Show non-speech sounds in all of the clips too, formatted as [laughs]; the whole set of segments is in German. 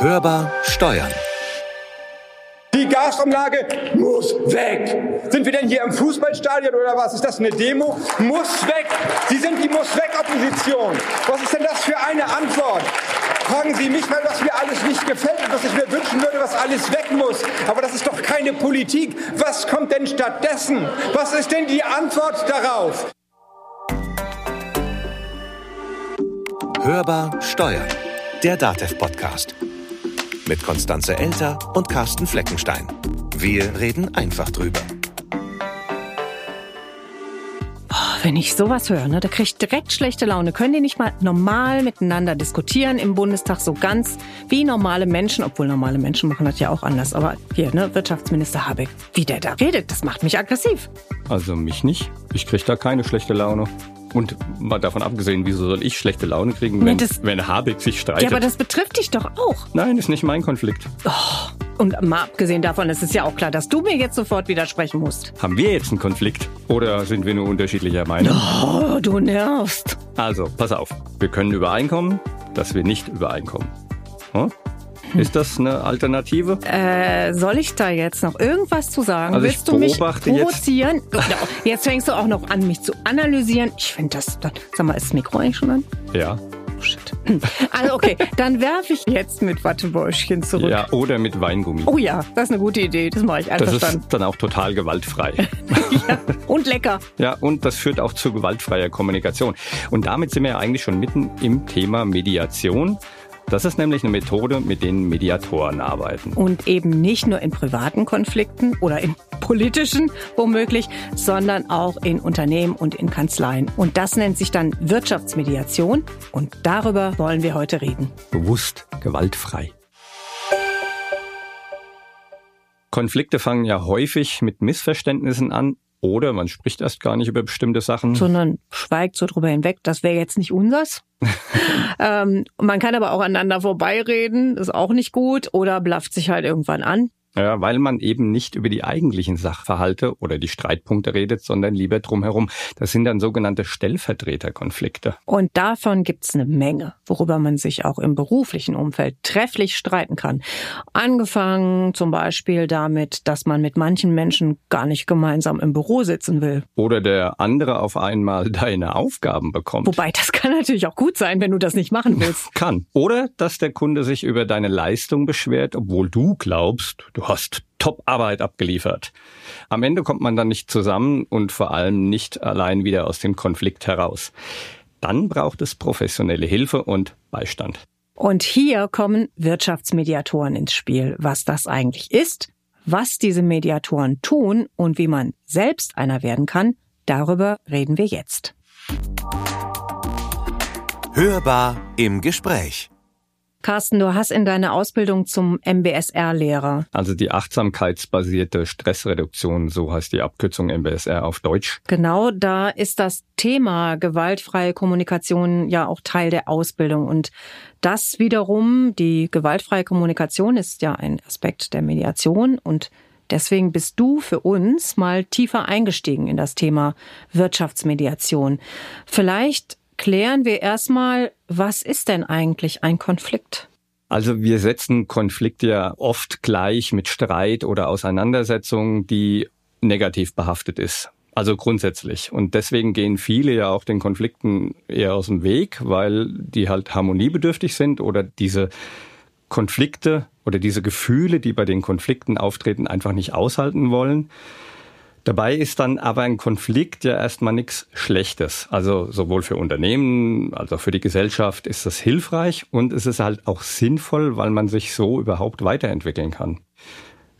Hörbar Steuern. Die Gasumlage muss weg. Sind wir denn hier im Fußballstadion oder was? Ist das eine Demo? Muss weg. Sie sind die Muss weg Opposition. Was ist denn das für eine Antwort? Fragen Sie mich mal, was mir alles nicht gefällt und was ich mir wünschen würde, was alles weg muss. Aber das ist doch keine Politik. Was kommt denn stattdessen? Was ist denn die Antwort darauf? Hörbar Steuern. Der DATEV-Podcast. Mit Konstanze Elter und Carsten Fleckenstein. Wir reden einfach drüber. Wenn ich sowas höre, ne, da kriege ich direkt schlechte Laune. Können die nicht mal normal miteinander diskutieren im Bundestag, so ganz wie normale Menschen, obwohl normale Menschen machen das ja auch anders. Aber hier, ne, Wirtschaftsminister Habeck, wie der da redet, das macht mich aggressiv. Also mich nicht. Ich kriege da keine schlechte Laune. Und mal davon abgesehen, wieso soll ich schlechte Laune kriegen, wenn, Nee, das- wenn Habeck sich streitet? Ja, aber das betrifft dich doch auch. Nein, ist nicht mein Konflikt. Und mal abgesehen davon, es ist ja auch klar, dass du mir jetzt sofort widersprechen musst. Haben wir jetzt einen Konflikt? Oder sind wir nur unterschiedlicher Meinung? Oh, du nervst. Also, pass auf. Wir können übereinkommen, dass wir nicht übereinkommen. Hm? Ist das eine Alternative? Äh, soll ich da jetzt noch irgendwas zu sagen? Also Willst du mich beobachte jetzt- provozieren? Jetzt. [laughs] jetzt fängst du auch noch an, mich zu analysieren. Ich finde das, dann, sag mal, ist das Mikro eigentlich schon an? Ja. Oh, shit. [laughs] Also okay, dann werfe ich jetzt mit Wattebäuschen zurück. Ja, oder mit Weingummi. Oh ja, das ist eine gute Idee. Das mache ich das einverstanden. ist dann auch total gewaltfrei. [laughs] Und lecker. Ja, und das führt auch zu gewaltfreier Kommunikation. Und damit sind wir ja eigentlich schon mitten im Thema Mediation. Das ist nämlich eine Methode, mit denen Mediatoren arbeiten. Und eben nicht nur in privaten Konflikten oder in politischen womöglich, sondern auch in Unternehmen und in Kanzleien. Und das nennt sich dann Wirtschaftsmediation. Und darüber wollen wir heute reden. Bewusst gewaltfrei. Konflikte fangen ja häufig mit Missverständnissen an oder man spricht erst gar nicht über bestimmte Sachen. sondern schweigt so drüber hinweg. Das wäre jetzt nicht unsers. [laughs] ähm, man kann aber auch aneinander vorbeireden, ist auch nicht gut, oder blafft sich halt irgendwann an. Ja, weil man eben nicht über die eigentlichen Sachverhalte oder die Streitpunkte redet, sondern lieber drumherum. Das sind dann sogenannte Stellvertreterkonflikte. Und davon gibt's eine Menge, worüber man sich auch im beruflichen Umfeld trefflich streiten kann. Angefangen zum Beispiel damit, dass man mit manchen Menschen gar nicht gemeinsam im Büro sitzen will. Oder der andere auf einmal [laughs] deine Aufgaben bekommt. Wobei, das kann natürlich auch gut sein, wenn du das nicht machen willst. [laughs] Kann. Oder dass der Kunde sich über deine Leistung beschwert, obwohl du glaubst, du hast Top-Arbeit abgeliefert. Am Ende kommt man dann nicht zusammen und vor allem nicht allein wieder aus dem Konflikt heraus. Dann braucht es professionelle Hilfe und Beistand. Und hier kommen Wirtschaftsmediatoren ins Spiel. Was das eigentlich ist, was diese Mediatoren tun und wie man selbst einer werden kann, darüber reden wir jetzt. Hörbar im Gespräch. Carsten, du hast in deiner Ausbildung zum MBSR-Lehrer. Also die achtsamkeitsbasierte Stressreduktion, so heißt die Abkürzung MBSR auf Deutsch. Genau, da ist das Thema gewaltfreie Kommunikation ja auch Teil der Ausbildung. Und das wiederum, die gewaltfreie Kommunikation ist ja ein Aspekt der Mediation und Deswegen bist du für uns mal tiefer eingestiegen in das Thema Wirtschaftsmediation. Vielleicht klären wir erstmal, was ist denn eigentlich ein Konflikt? Also wir setzen Konflikte ja oft gleich mit Streit oder Auseinandersetzung, die negativ behaftet ist. Also grundsätzlich. Und deswegen gehen viele ja auch den Konflikten eher aus dem Weg, weil die halt harmoniebedürftig sind oder diese Konflikte oder diese Gefühle, die bei den Konflikten auftreten, einfach nicht aushalten wollen. Dabei ist dann aber ein Konflikt ja erstmal nichts Schlechtes. Also sowohl für Unternehmen als auch für die Gesellschaft ist das hilfreich und es ist halt auch sinnvoll, weil man sich so überhaupt weiterentwickeln kann.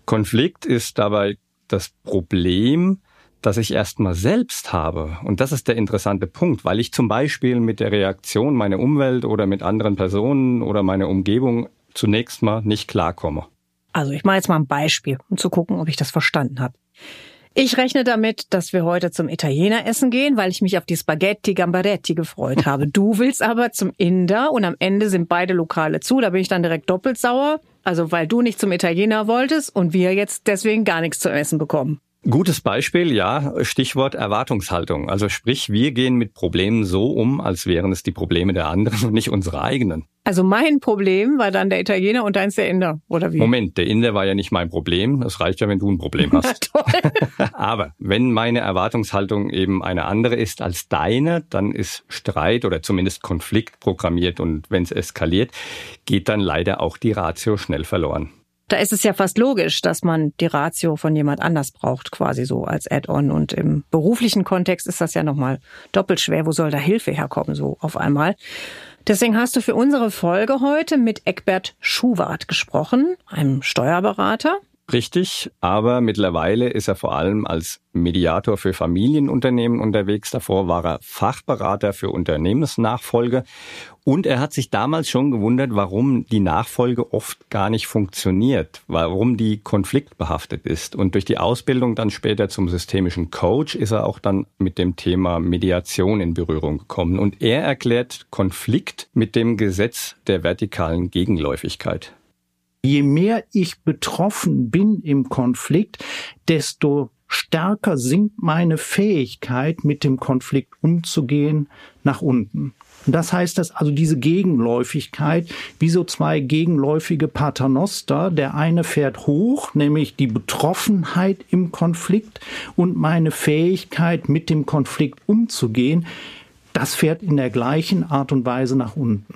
Konflikt ist dabei das Problem, das ich erstmal selbst habe. Und das ist der interessante Punkt, weil ich zum Beispiel mit der Reaktion meiner Umwelt oder mit anderen Personen oder meiner Umgebung zunächst mal nicht klarkomme. Also ich mache jetzt mal ein Beispiel, um zu gucken, ob ich das verstanden habe. Ich rechne damit, dass wir heute zum Italiener essen gehen, weil ich mich auf die Spaghetti Gambaretti gefreut habe. Du willst aber zum Inder und am Ende sind beide Lokale zu. Da bin ich dann direkt doppelt sauer. Also weil du nicht zum Italiener wolltest und wir jetzt deswegen gar nichts zu essen bekommen. Gutes Beispiel, ja, Stichwort Erwartungshaltung. Also sprich, wir gehen mit Problemen so um, als wären es die Probleme der anderen und nicht unsere eigenen. Also mein Problem war dann der Italiener und deins der Inder, oder wie? Moment, der Inder war ja nicht mein Problem. Das reicht ja, wenn du ein Problem [laughs] hast. [laughs] Aber wenn meine Erwartungshaltung eben eine andere ist als deine, dann ist Streit oder zumindest Konflikt programmiert und wenn es eskaliert, geht dann leider auch die Ratio schnell verloren. Da ist es ja fast logisch, dass man die Ratio von jemand anders braucht, quasi so als Add-on. Und im beruflichen Kontext ist das ja nochmal doppelt schwer. Wo soll da Hilfe herkommen, so auf einmal? Deswegen hast du für unsere Folge heute mit Eckbert Schuwart gesprochen, einem Steuerberater. Richtig, aber mittlerweile ist er vor allem als Mediator für Familienunternehmen unterwegs. Davor war er Fachberater für Unternehmensnachfolge und er hat sich damals schon gewundert, warum die Nachfolge oft gar nicht funktioniert, warum die konfliktbehaftet ist. Und durch die Ausbildung dann später zum systemischen Coach ist er auch dann mit dem Thema Mediation in Berührung gekommen. Und er erklärt Konflikt mit dem Gesetz der vertikalen Gegenläufigkeit. Je mehr ich betroffen bin im Konflikt, desto stärker sinkt meine Fähigkeit, mit dem Konflikt umzugehen, nach unten. Das heißt, dass also diese Gegenläufigkeit, wie so zwei gegenläufige Paternoster, der eine fährt hoch, nämlich die Betroffenheit im Konflikt und meine Fähigkeit, mit dem Konflikt umzugehen, das fährt in der gleichen Art und Weise nach unten.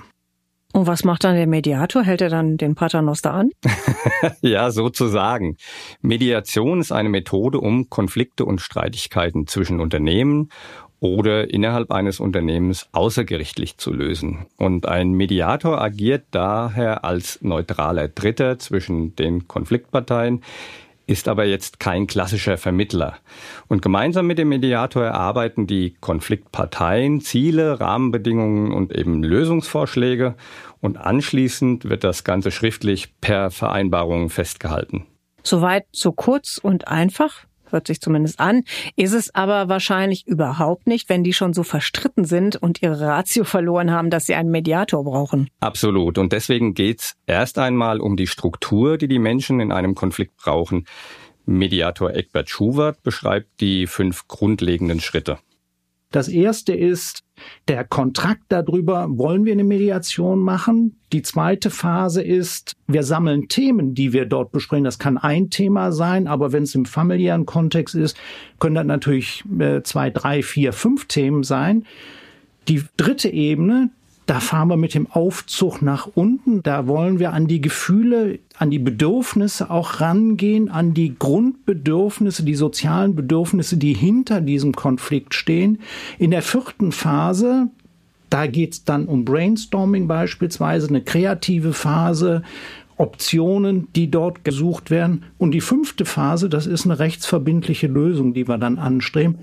Und was macht dann der Mediator? Hält er dann den Paternoster an? [laughs] ja, sozusagen. Mediation ist eine Methode, um Konflikte und Streitigkeiten zwischen Unternehmen oder innerhalb eines Unternehmens außergerichtlich zu lösen. Und ein Mediator agiert daher als neutraler Dritter zwischen den Konfliktparteien, ist aber jetzt kein klassischer Vermittler. Und gemeinsam mit dem Mediator erarbeiten die Konfliktparteien Ziele, Rahmenbedingungen und eben Lösungsvorschläge und anschließend wird das Ganze schriftlich per Vereinbarung festgehalten. Soweit so kurz und einfach hört sich zumindest an, ist es aber wahrscheinlich überhaupt nicht, wenn die schon so verstritten sind und ihre Ratio verloren haben, dass sie einen Mediator brauchen. Absolut. Und deswegen geht's erst einmal um die Struktur, die die Menschen in einem Konflikt brauchen. Mediator Eckbert Schubert beschreibt die fünf grundlegenden Schritte. Das erste ist der Kontrakt darüber, wollen wir eine Mediation machen? Die zweite Phase ist, wir sammeln Themen, die wir dort besprechen. Das kann ein Thema sein, aber wenn es im familiären Kontext ist, können das natürlich äh, zwei, drei, vier, fünf Themen sein. Die dritte Ebene, da fahren wir mit dem Aufzug nach unten. Da wollen wir an die Gefühle, an die Bedürfnisse auch rangehen, an die Grundbedürfnisse, die sozialen Bedürfnisse, die hinter diesem Konflikt stehen. In der vierten Phase, da geht es dann um Brainstorming beispielsweise, eine kreative Phase, Optionen, die dort gesucht werden. Und die fünfte Phase, das ist eine rechtsverbindliche Lösung, die wir dann anstreben.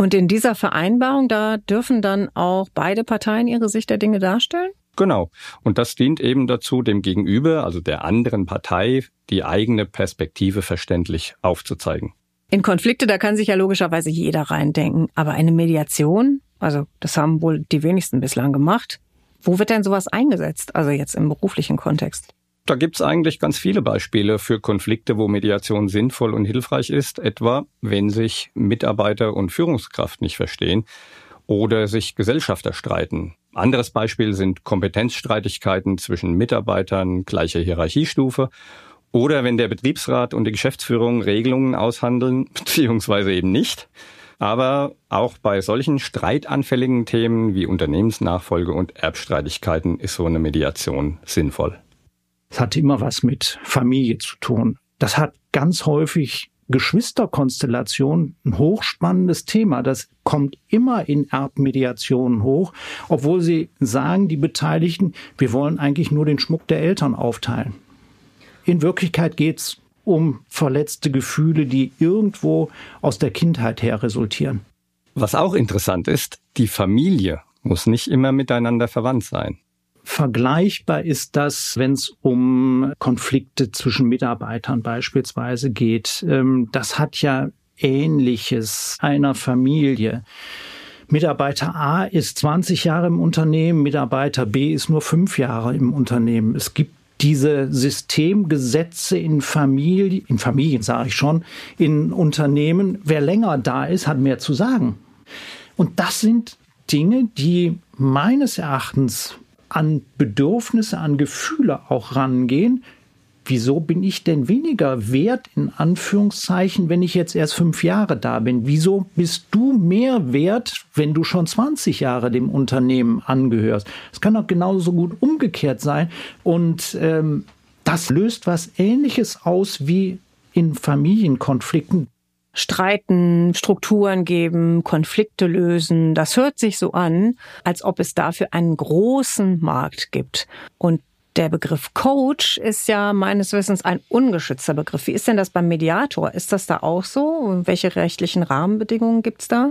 Und in dieser Vereinbarung, da dürfen dann auch beide Parteien ihre Sicht der Dinge darstellen? Genau. Und das dient eben dazu, dem Gegenüber, also der anderen Partei, die eigene Perspektive verständlich aufzuzeigen. In Konflikte, da kann sich ja logischerweise jeder reindenken. Aber eine Mediation, also das haben wohl die wenigsten bislang gemacht. Wo wird denn sowas eingesetzt? Also jetzt im beruflichen Kontext? Da gibt's eigentlich ganz viele Beispiele für Konflikte, wo Mediation sinnvoll und hilfreich ist, etwa wenn sich Mitarbeiter und Führungskraft nicht verstehen oder sich Gesellschafter streiten. Anderes Beispiel sind Kompetenzstreitigkeiten zwischen Mitarbeitern gleicher Hierarchiestufe oder wenn der Betriebsrat und die Geschäftsführung Regelungen aushandeln, [laughs] beziehungsweise eben nicht. Aber auch bei solchen streitanfälligen Themen wie Unternehmensnachfolge und Erbstreitigkeiten ist so eine Mediation sinnvoll. Es hat immer was mit Familie zu tun. Das hat ganz häufig Geschwisterkonstellation ein hochspannendes Thema. Das kommt immer in Erbmediationen hoch, obwohl sie sagen, die Beteiligten, wir wollen eigentlich nur den Schmuck der Eltern aufteilen. In Wirklichkeit geht's um verletzte Gefühle, die irgendwo aus der Kindheit her resultieren. Was auch interessant ist, die Familie muss nicht immer miteinander verwandt sein. Vergleichbar ist das, wenn es um Konflikte zwischen Mitarbeitern beispielsweise geht. Ähm, das hat ja Ähnliches einer Familie. Mitarbeiter A ist 20 Jahre im Unternehmen, Mitarbeiter B ist nur fünf Jahre im Unternehmen. Es gibt diese Systemgesetze in Familie, in Familien sage ich schon, in Unternehmen. Wer länger da ist, hat mehr zu sagen. Und das sind Dinge, die meines Erachtens an Bedürfnisse, an Gefühle auch rangehen. Wieso bin ich denn weniger wert, in Anführungszeichen, wenn ich jetzt erst fünf Jahre da bin? Wieso bist du mehr wert, wenn du schon 20 Jahre dem Unternehmen angehörst? Es kann auch genauso gut umgekehrt sein. Und ähm, das löst was Ähnliches aus wie in Familienkonflikten. Streiten, Strukturen geben, Konflikte lösen. Das hört sich so an, als ob es dafür einen großen Markt gibt. Und der Begriff Coach ist ja meines Wissens ein ungeschützter Begriff. Wie ist denn das beim Mediator? Ist das da auch so? Welche rechtlichen Rahmenbedingungen gibt's da?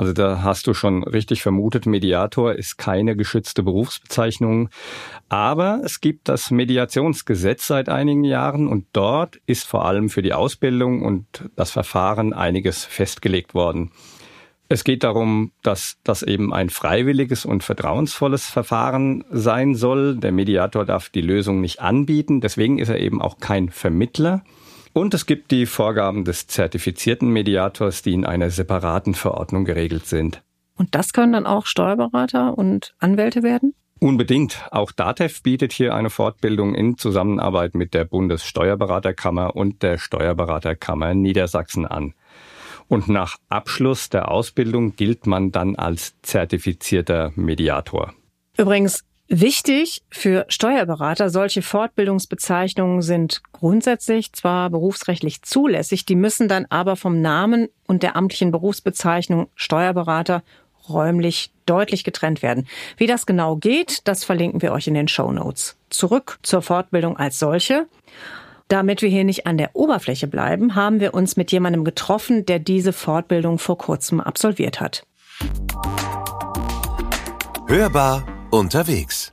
Also da hast du schon richtig vermutet, Mediator ist keine geschützte Berufsbezeichnung. Aber es gibt das Mediationsgesetz seit einigen Jahren und dort ist vor allem für die Ausbildung und das Verfahren einiges festgelegt worden. Es geht darum, dass das eben ein freiwilliges und vertrauensvolles Verfahren sein soll. Der Mediator darf die Lösung nicht anbieten, deswegen ist er eben auch kein Vermittler. Und es gibt die Vorgaben des zertifizierten Mediators, die in einer separaten Verordnung geregelt sind. Und das können dann auch Steuerberater und Anwälte werden? Unbedingt. Auch DATEV bietet hier eine Fortbildung in Zusammenarbeit mit der Bundessteuerberaterkammer und der Steuerberaterkammer Niedersachsen an. Und nach Abschluss der Ausbildung gilt man dann als zertifizierter Mediator. Übrigens, Wichtig für Steuerberater, solche Fortbildungsbezeichnungen sind grundsätzlich zwar berufsrechtlich zulässig, die müssen dann aber vom Namen und der amtlichen Berufsbezeichnung Steuerberater räumlich deutlich getrennt werden. Wie das genau geht, das verlinken wir euch in den Show Notes. Zurück zur Fortbildung als solche. Damit wir hier nicht an der Oberfläche bleiben, haben wir uns mit jemandem getroffen, der diese Fortbildung vor kurzem absolviert hat. Hörbar unterwegs.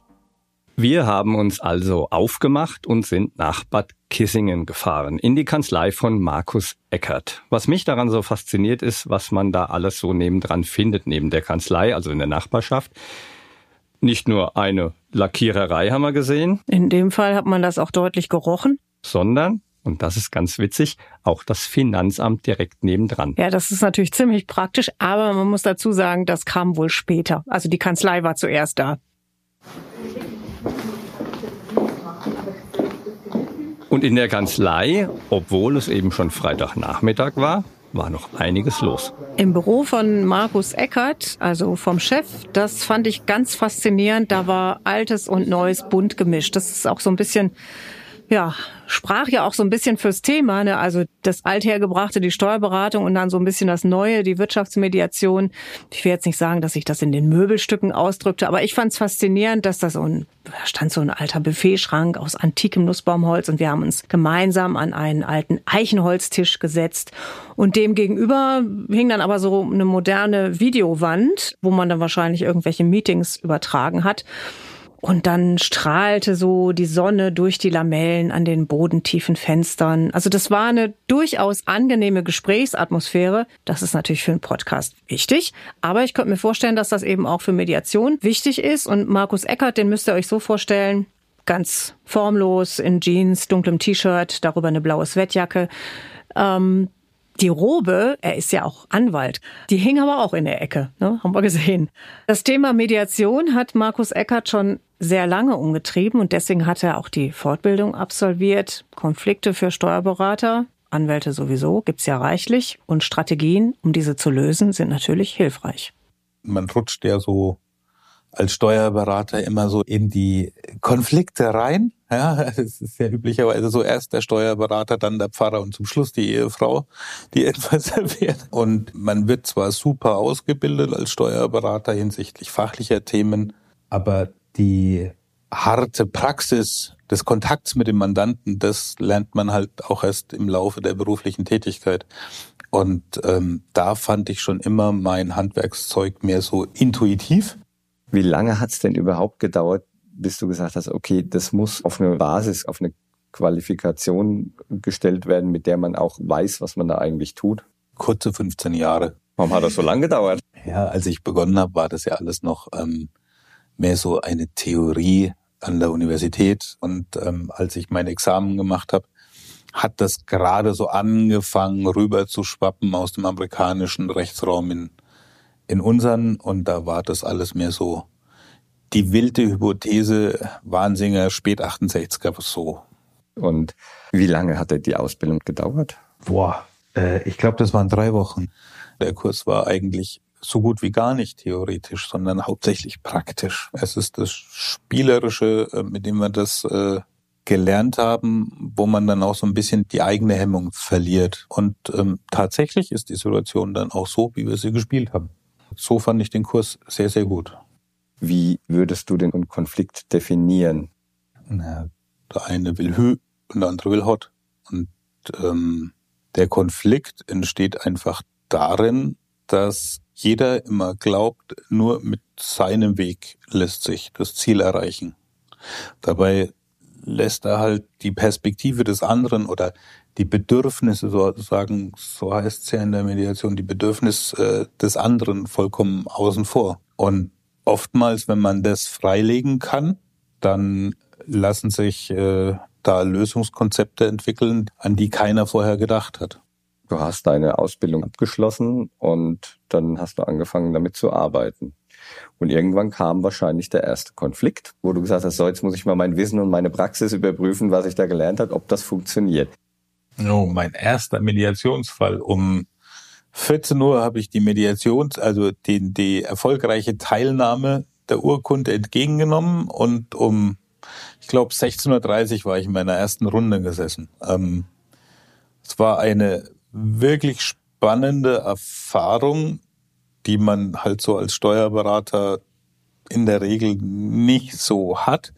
Wir haben uns also aufgemacht und sind nach Bad Kissingen gefahren, in die Kanzlei von Markus Eckert. Was mich daran so fasziniert ist, was man da alles so nebendran findet, neben der Kanzlei, also in der Nachbarschaft. Nicht nur eine Lackiererei haben wir gesehen. In dem Fall hat man das auch deutlich gerochen. Sondern und das ist ganz witzig, auch das Finanzamt direkt nebendran. Ja, das ist natürlich ziemlich praktisch, aber man muss dazu sagen, das kam wohl später. Also die Kanzlei war zuerst da. Und in der Kanzlei, obwohl es eben schon Freitagnachmittag war, war noch einiges los. Im Büro von Markus Eckert, also vom Chef, das fand ich ganz faszinierend. Da war Altes und Neues bunt gemischt. Das ist auch so ein bisschen ja, sprach ja auch so ein bisschen fürs Thema, ne? also das Althergebrachte, die Steuerberatung und dann so ein bisschen das Neue, die Wirtschaftsmediation. Ich will jetzt nicht sagen, dass sich das in den Möbelstücken ausdrückte, aber ich fand es faszinierend, dass da so ein, da stand so ein alter Buffetschrank aus antikem Nussbaumholz und wir haben uns gemeinsam an einen alten Eichenholztisch gesetzt und dem gegenüber hing dann aber so eine moderne Videowand, wo man dann wahrscheinlich irgendwelche Meetings übertragen hat. Und dann strahlte so die Sonne durch die Lamellen an den bodentiefen Fenstern. Also das war eine durchaus angenehme Gesprächsatmosphäre. Das ist natürlich für einen Podcast wichtig. Aber ich könnte mir vorstellen, dass das eben auch für Mediation wichtig ist. Und Markus Eckert, den müsst ihr euch so vorstellen, ganz formlos in Jeans, dunklem T-Shirt, darüber eine blaue Sweatjacke. Ähm, die Robe, er ist ja auch Anwalt, die hing aber auch in der Ecke, ne? haben wir gesehen. Das Thema Mediation hat Markus Eckert schon sehr lange umgetrieben und deswegen hat er auch die Fortbildung absolviert. Konflikte für Steuerberater, Anwälte sowieso, gibt's ja reichlich und Strategien, um diese zu lösen, sind natürlich hilfreich. Man rutscht ja so als Steuerberater immer so in die Konflikte rein. Ja, [laughs] es ist ja üblicherweise so erst der Steuerberater, dann der Pfarrer und zum Schluss die Ehefrau, die [laughs] etwas erfährt. Und man wird zwar super ausgebildet als Steuerberater hinsichtlich fachlicher Themen, aber die harte Praxis des Kontakts mit dem Mandanten, das lernt man halt auch erst im Laufe der beruflichen Tätigkeit. Und ähm, da fand ich schon immer mein Handwerkszeug mehr so intuitiv. Wie lange hat es denn überhaupt gedauert, bis du gesagt hast, okay, das muss auf eine Basis, auf eine Qualifikation gestellt werden, mit der man auch weiß, was man da eigentlich tut? Kurze 15 Jahre. Warum hat das so lange gedauert? Ja, als ich begonnen habe, war das ja alles noch ähm, mehr so eine Theorie an der Universität. Und ähm, als ich mein Examen gemacht habe, hat das gerade so angefangen, rüber zu schwappen aus dem amerikanischen Rechtsraum in, in unseren. Und da war das alles mehr so die wilde Hypothese Wahnsinger spät 68er so. Und wie lange hat die Ausbildung gedauert? Boah, äh, ich glaube, das waren drei Wochen. Der Kurs war eigentlich so gut wie gar nicht theoretisch, sondern hauptsächlich praktisch. Es ist das Spielerische, äh, mit dem wir das äh, gelernt haben, wo man dann auch so ein bisschen die eigene Hemmung verliert. Und ähm, tatsächlich ist die Situation dann auch so, wie wir sie gespielt haben. So fand ich den Kurs sehr, sehr gut. Wie würdest du den Konflikt definieren? Na, der eine will Hü und der andere will Hot. Und ähm, der Konflikt entsteht einfach darin, dass jeder immer glaubt, nur mit seinem Weg lässt sich das Ziel erreichen. Dabei lässt er halt die Perspektive des anderen oder die Bedürfnisse sozusagen, so heißt es ja in der Mediation, die Bedürfnisse äh, des anderen vollkommen außen vor. Und oftmals, wenn man das freilegen kann, dann lassen sich äh, da Lösungskonzepte entwickeln, an die keiner vorher gedacht hat. Du hast deine Ausbildung abgeschlossen und dann hast du angefangen damit zu arbeiten. Und irgendwann kam wahrscheinlich der erste Konflikt, wo du gesagt hast, so jetzt muss ich mal mein Wissen und meine Praxis überprüfen, was ich da gelernt habe, ob das funktioniert. Oh, mein erster Mediationsfall. Um 14 Uhr habe ich die Mediations, also die, die erfolgreiche Teilnahme der Urkunde entgegengenommen und um, ich glaube, 16.30 Uhr war ich in meiner ersten Runde gesessen. Ähm, es war eine wirklich spannende Erfahrung, die man halt so als Steuerberater in der Regel nicht so hat.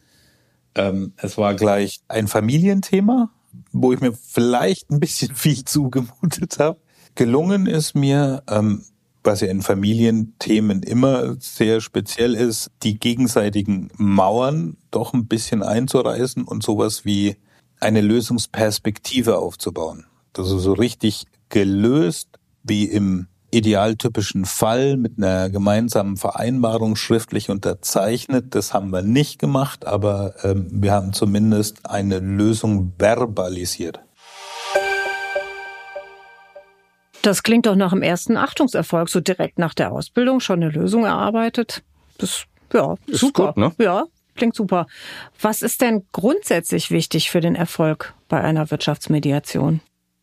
Ähm, es war gleich ein Familienthema, wo ich mir vielleicht ein bisschen [laughs] viel zugemutet habe. Gelungen ist mir, ähm, was ja in Familienthemen immer sehr speziell ist, die gegenseitigen Mauern doch ein bisschen einzureißen und sowas wie eine Lösungsperspektive aufzubauen. Also so richtig gelöst wie im idealtypischen Fall mit einer gemeinsamen Vereinbarung schriftlich unterzeichnet. Das haben wir nicht gemacht, aber ähm, wir haben zumindest eine Lösung verbalisiert. Das klingt doch nach dem ersten Achtungserfolg, so direkt nach der Ausbildung schon eine Lösung erarbeitet. Das ja, ist super. Gut, ne? Ja, klingt super. Was ist denn grundsätzlich wichtig für den Erfolg bei einer Wirtschaftsmediation?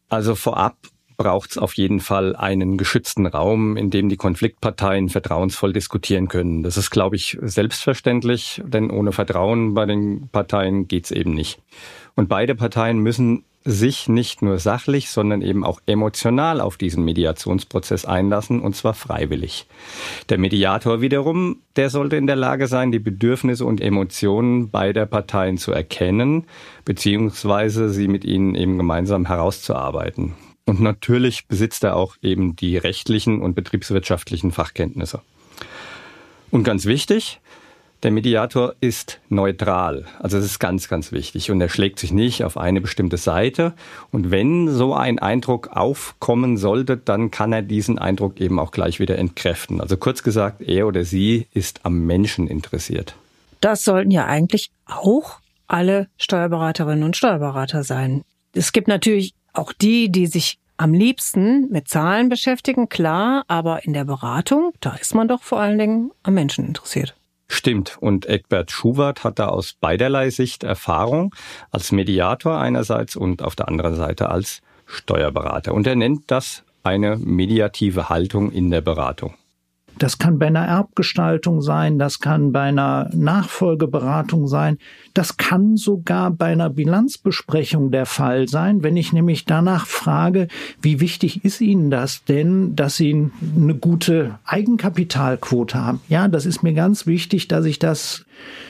Also vorab braucht es auf jeden Fall einen geschützten Raum, in dem die Konfliktparteien vertrauensvoll diskutieren können. Das ist, glaube ich, selbstverständlich, denn ohne Vertrauen bei den Parteien geht's eben nicht. Und beide Parteien müssen sich nicht nur sachlich, sondern eben auch emotional auf diesen Mediationsprozess einlassen, und zwar freiwillig. Der Mediator wiederum, der sollte in der Lage sein, die Bedürfnisse und Emotionen beider Parteien zu erkennen, beziehungsweise sie mit ihnen eben gemeinsam herauszuarbeiten. Und natürlich besitzt er auch eben die rechtlichen und betriebswirtschaftlichen Fachkenntnisse. Und ganz wichtig, der Mediator ist neutral. Also das ist ganz, ganz wichtig. Und er schlägt sich nicht auf eine bestimmte Seite. Und wenn so ein Eindruck aufkommen sollte, dann kann er diesen Eindruck eben auch gleich wieder entkräften. Also kurz gesagt, er oder sie ist am Menschen interessiert. Das sollten ja eigentlich auch alle Steuerberaterinnen und Steuerberater sein. Es gibt natürlich auch die, die sich am liebsten mit Zahlen beschäftigen, klar, aber in der Beratung, da ist man doch vor allen Dingen am Menschen interessiert. Stimmt. Und Egbert Schuwart hat da aus beiderlei Sicht Erfahrung als Mediator einerseits und auf der anderen Seite als Steuerberater. Und er nennt das eine mediative Haltung in der Beratung. Das kann bei einer Erbgestaltung sein, das kann bei einer Nachfolgeberatung sein, das kann sogar bei einer Bilanzbesprechung der Fall sein, wenn ich nämlich danach frage, wie wichtig ist Ihnen das denn, dass Sie eine gute Eigenkapitalquote haben? Ja, das ist mir ganz wichtig, dass ich das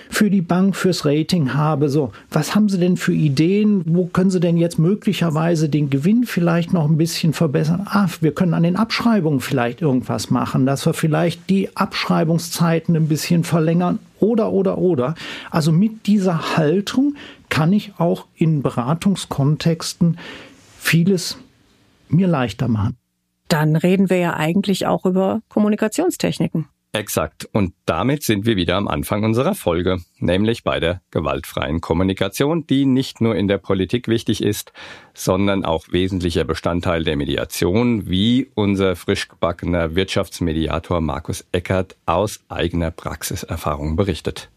für die Bank, fürs Rating habe. So, was haben Sie denn für Ideen? Wo können Sie denn jetzt möglicherweise den Gewinn vielleicht noch ein bisschen verbessern? Ah, wir können an den Abschreibungen vielleicht irgendwas machen, dass wir vielleicht die Abschreibungszeiten ein bisschen verlängern oder, oder, oder. Also mit dieser Haltung kann ich auch in Beratungskontexten vieles mir leichter machen. Dann reden wir ja eigentlich auch über Kommunikationstechniken. Exakt. Und damit sind wir wieder am Anfang unserer Folge, nämlich bei der gewaltfreien Kommunikation, die nicht nur in der Politik wichtig ist, sondern auch wesentlicher Bestandteil der Mediation, wie unser frisch gebackener Wirtschaftsmediator Markus Eckert aus eigener Praxiserfahrung berichtet.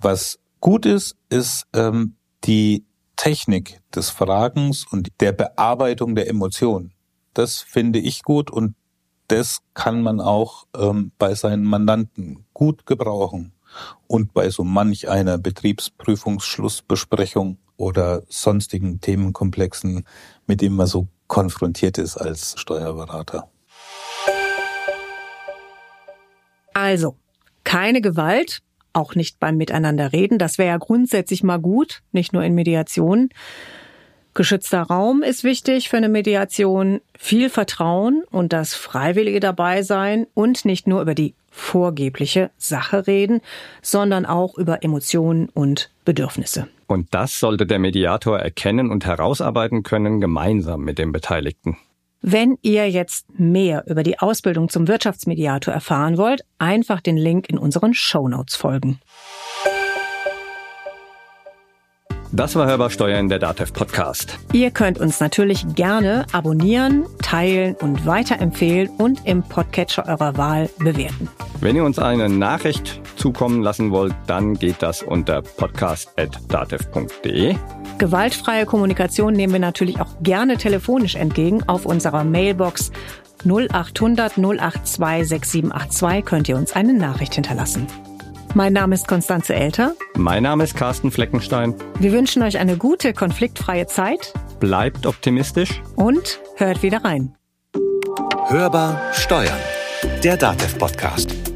Was gut ist, ist ähm, die Technik des Fragens und der Bearbeitung der Emotionen. Das finde ich gut und das kann man auch ähm, bei seinen Mandanten gut gebrauchen und bei so manch einer Betriebsprüfungsschlussbesprechung oder sonstigen Themenkomplexen, mit dem man so konfrontiert ist als Steuerberater. Also, keine Gewalt, auch nicht beim Miteinanderreden. Das wäre ja grundsätzlich mal gut, nicht nur in Mediation. Geschützter Raum ist wichtig für eine Mediation, viel Vertrauen und das freiwillige dabei sein und nicht nur über die vorgebliche Sache reden, sondern auch über Emotionen und Bedürfnisse. Und das sollte der Mediator erkennen und herausarbeiten können, gemeinsam mit dem Beteiligten. Wenn ihr jetzt mehr über die Ausbildung zum Wirtschaftsmediator erfahren wollt, einfach den Link in unseren Show Notes folgen. Das war Hörbar Steuern, der DATEV Podcast. Ihr könnt uns natürlich gerne abonnieren, teilen und weiterempfehlen und im Podcatcher eurer Wahl bewerten. Wenn ihr uns eine Nachricht zukommen lassen wollt, dann geht das unter podcast.datev.de. Gewaltfreie Kommunikation nehmen wir natürlich auch gerne telefonisch entgegen. Auf unserer Mailbox 0800 082 6782 könnt ihr uns eine Nachricht hinterlassen. Mein Name ist Konstanze Elter. Mein Name ist Carsten Fleckenstein. Wir wünschen euch eine gute, konfliktfreie Zeit. Bleibt optimistisch. Und hört wieder rein. Hörbar Steuern. Der Datev Podcast.